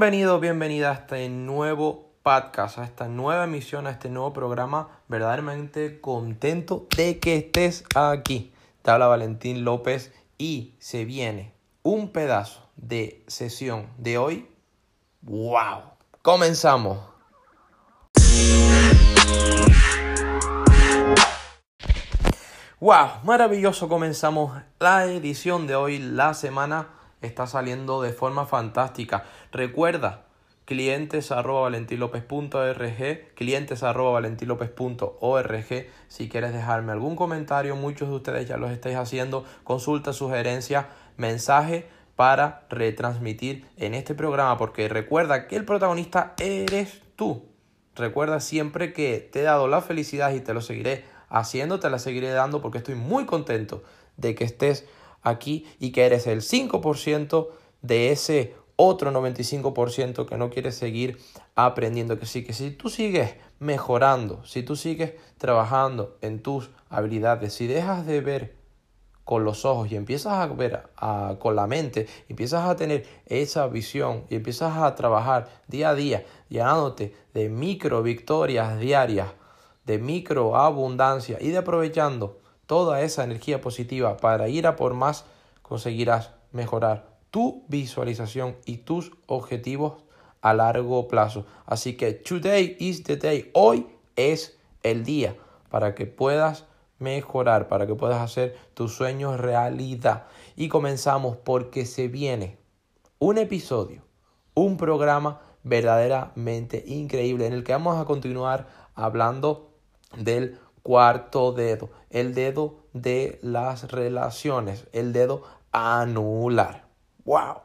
Bienvenido, bienvenida a este nuevo podcast, a esta nueva emisión, a este nuevo programa. Verdaderamente contento de que estés aquí. Te habla Valentín López y se viene un pedazo de sesión de hoy. ¡Wow! Comenzamos. ¡Wow! Maravilloso. Comenzamos la edición de hoy, la semana está saliendo de forma fantástica. Recuerda, clientes arroba valentilopez.org, clientes arroba valentilopez.org. Si quieres dejarme algún comentario, muchos de ustedes ya los estáis haciendo. Consulta, sugerencia, mensaje para retransmitir en este programa, porque recuerda que el protagonista eres tú. Recuerda siempre que te he dado la felicidad y te lo seguiré haciendo, te la seguiré dando porque estoy muy contento de que estés aquí y que eres el 5% de ese otro 95% que no quiere seguir aprendiendo. Que sí, que si tú sigues mejorando, si tú sigues trabajando en tus habilidades, si dejas de ver con los ojos y empiezas a ver con la mente, empiezas a tener esa visión y empiezas a trabajar día a día, llenándote de micro victorias diarias, de micro abundancia y de aprovechando toda esa energía positiva para ir a por más, conseguirás mejorar tu visualización y tus objetivos a largo plazo. Así que today is the day. Hoy es el día para que puedas mejorar, para que puedas hacer tus sueños realidad. Y comenzamos porque se viene un episodio, un programa verdaderamente increíble en el que vamos a continuar hablando del cuarto dedo, el dedo de las relaciones, el dedo anular. ¡Wow!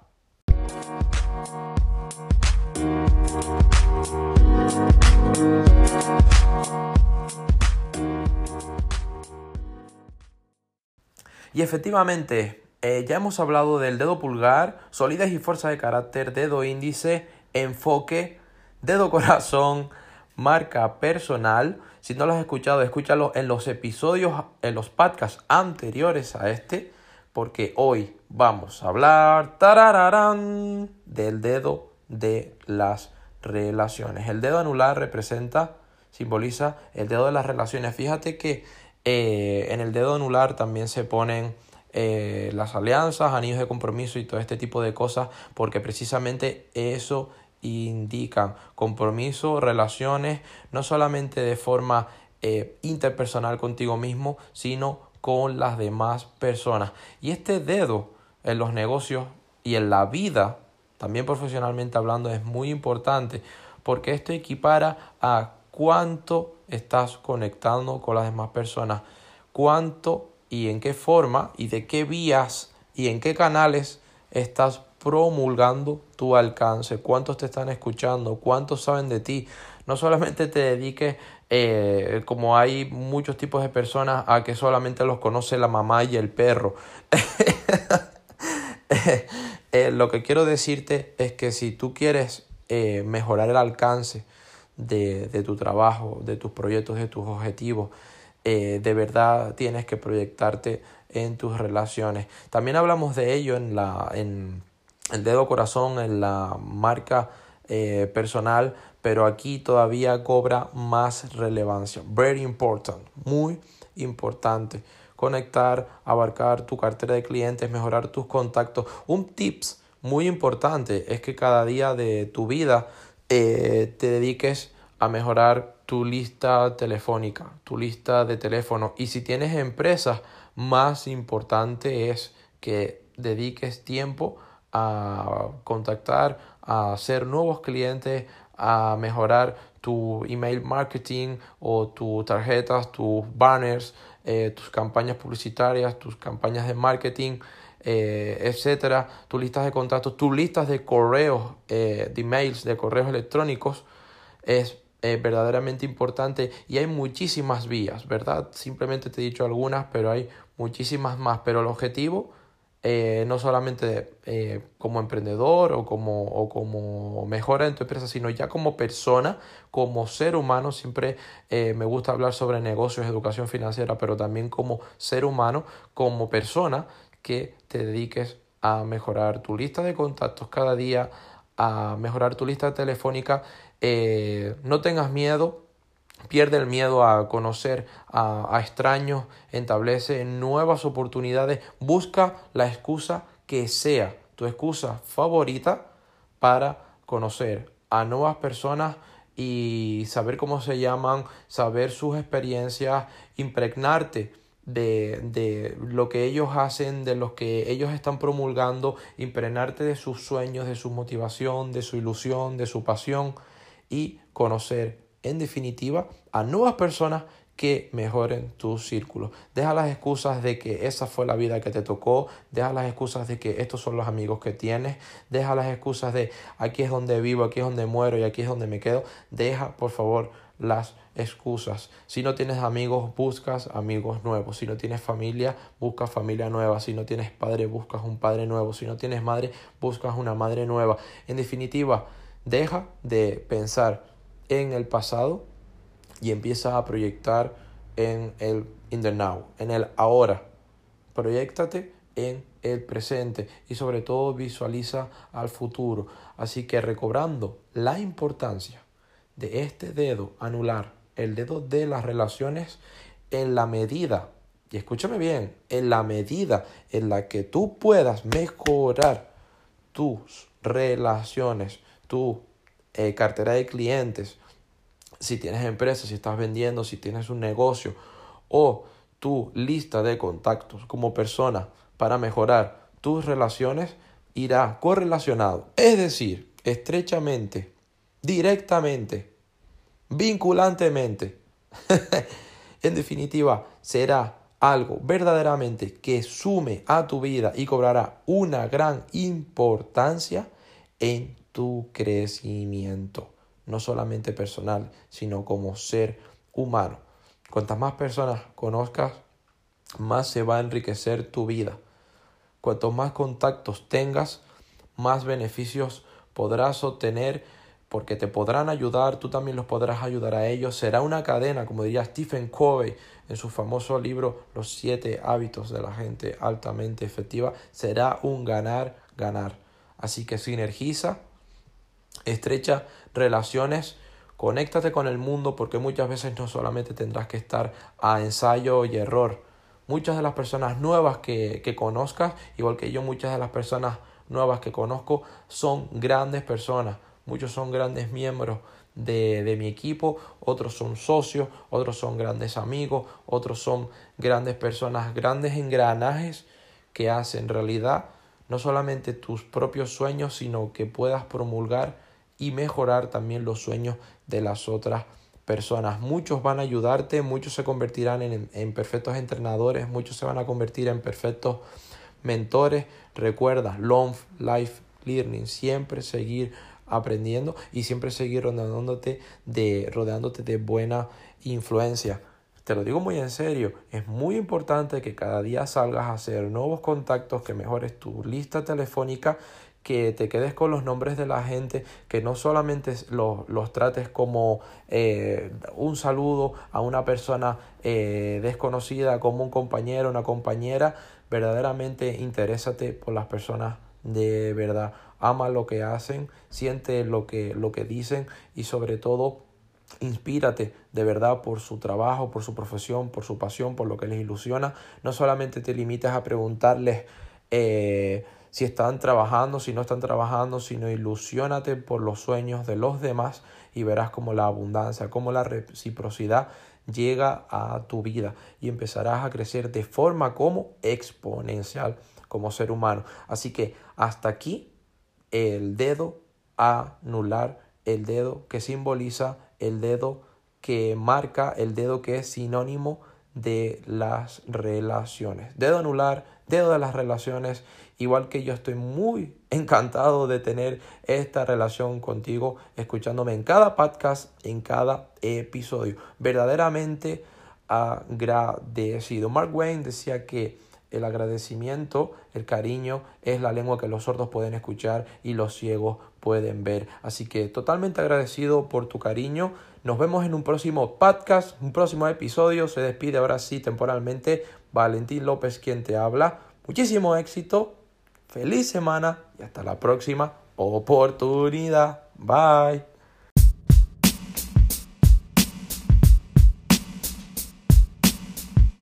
Y efectivamente, eh, ya hemos hablado del dedo pulgar, solidez y fuerza de carácter, dedo índice, enfoque, dedo corazón, marca personal. Si no lo has escuchado, escúchalo en los episodios, en los podcasts anteriores a este, porque hoy vamos a hablar tarararán, del dedo de las relaciones. El dedo anular representa, simboliza el dedo de las relaciones. Fíjate que eh, en el dedo anular también se ponen eh, las alianzas, anillos de compromiso y todo este tipo de cosas, porque precisamente eso indican compromiso, relaciones, no solamente de forma eh, interpersonal contigo mismo, sino con las demás personas. Y este dedo en los negocios y en la vida, también profesionalmente hablando, es muy importante porque esto equipara a cuánto estás conectando con las demás personas, cuánto y en qué forma y de qué vías y en qué canales estás promulgando tu alcance, cuántos te están escuchando, cuántos saben de ti. No solamente te dediques, eh, como hay muchos tipos de personas, a que solamente los conoce la mamá y el perro. Eh, lo que quiero decirte es que si tú quieres eh, mejorar el alcance de, de, tu trabajo, de tus proyectos, de tus objetivos, de verdad tienes que proyectarte en tus relaciones. También hablamos de ello en la... En, el dedo corazón en la marca eh, personal, pero aquí todavía cobra más relevancia. Very important, muy importante. Conectar, abarcar tu cartera de clientes, mejorar tus contactos. Un tips muy importante es que cada día de tu vida eh, te dediques a mejorar tu lista telefónica, tu lista de teléfono. Y si tienes empresas, más importante es que dediques tiempo a contactar, a hacer nuevos clientes, a mejorar tu email marketing o tus tarjetas, tus banners, eh, tus campañas publicitarias, tus campañas de marketing, eh, etcétera, tus listas de contactos, tus listas de correos, eh, de emails, de correos electrónicos, es verdaderamente importante y hay muchísimas vías, ¿verdad? Simplemente te he dicho algunas, pero hay muchísimas más, pero el objetivo eh, no solamente eh, como emprendedor o como, o como mejora en tu empresa, sino ya como persona, como ser humano. Siempre eh, me gusta hablar sobre negocios, educación financiera, pero también como ser humano, como persona que te dediques a mejorar tu lista de contactos cada día, a mejorar tu lista telefónica, no tengas miedo, pierde el miedo a conocer a, extraños, establece nuevas oportunidades, busca la excusa que sea tu excusa favorita para conocer a nuevas personas y saber cómo se llaman, saber sus experiencias, impregnarte de, de, lo que ellos hacen, de lo que ellos están promulgando, impregnarte de sus sueños, de su motivación, de su ilusión, de su pasión y conocer en definitiva a nuevas personas que mejoren tu círculo. Deja las excusas de que esa fue la vida que te tocó, deja las excusas de que estos son los amigos que tienes, deja las excusas de aquí es donde vivo, aquí es donde muero y aquí es donde me quedo. Deja, por favor, las excusas. Si no tienes amigos, buscas amigos nuevos. Si no tienes familia, buscas familia nueva. Si no tienes padre, buscas un padre nuevo. Si no tienes madre, buscas una madre nueva. En definitiva, deja de pensar en el pasado y empieza a proyectar en el in the now, en el ahora. Proyectate en el presente y sobre todo visualiza al futuro. Así que recobrando la importancia de este dedo anular, el dedo de las relaciones, en la medida, y escúchame bien, en la medida en la que tú puedas mejorar tus relaciones, tu eh, cartera de clientes, si tienes empresa, si estás vendiendo, si tienes un negocio o tu lista de contactos como persona para mejorar tus relaciones irá correlacionado, es decir, estrechamente, directamente, vinculantemente. en definitiva, será algo verdaderamente que sume a tu vida y cobrará una gran importancia en tu crecimiento no solamente personal, sino como ser humano. Cuantas más personas conozcas, más se va a enriquecer tu vida. Cuantos más contactos tengas, más beneficios podrás obtener porque te podrán ayudar, tú también los podrás ayudar a ellos. Será una cadena, como diría Stephen Covey en su famoso libro Los siete hábitos de la gente altamente efectiva. Será un ganar, ganar. Así que sinergiza estrecha relaciones, conéctate con el mundo porque muchas veces no solamente tendrás que estar a ensayo y error. Muchas de las personas nuevas que, que conozcas, igual que yo, muchas de las personas nuevas que conozco son grandes personas. Muchos son grandes miembros de, de, mi equipo, otros son socios, otros son grandes amigos, otros son grandes personas, grandes engranajes que hacen realidad no solamente tus propios sueños, sino que puedas promulgar y mejorar también los sueños de las otras personas. Muchos van a ayudarte, muchos se convertirán en, perfectos entrenadores, muchos se van a convertir en perfectos mentores. Recuerda, long life learning, siempre seguir aprendiendo y siempre seguir rodeándote de, rodeándote de buena influencia. Te lo digo muy en serio, es muy importante que cada día salgas a hacer nuevos contactos, que mejores tu lista telefónica que te quedes con los nombres de la gente, que no solamente los, los trates como eh, un saludo a una persona eh, desconocida, como un compañero, una compañera, verdaderamente interésate por las personas de verdad, ama lo que hacen, siente lo que, lo que dicen y sobre todo Inspírate de verdad por su trabajo, por su profesión, por su pasión, por lo que les ilusiona. No solamente te limites a preguntarles eh, si están trabajando, si no están trabajando, sino ilusionate por los sueños de los demás y verás como la abundancia, como la reciprocidad llega a tu vida y empezarás a crecer de forma como exponencial como ser humano. Así que hasta aquí el dedo anular, el dedo que simboliza, el dedo que marca, el dedo que es sinónimo de las relaciones. Dedo anular, dedo de las relaciones Igual que yo estoy muy encantado de tener esta relación contigo, escuchándome en cada podcast, en cada episodio. Verdaderamente agradecido. Mark Wayne decía que el agradecimiento, el cariño, es la lengua que los sordos pueden escuchar y los ciegos pueden ver. Así que totalmente agradecido por tu cariño. Nos vemos en un próximo podcast, un próximo episodio. Se despide ahora sí temporalmente Valentín López quien te habla. Muchísimo éxito Feliz semana y hasta la próxima. oportunidad. Bye.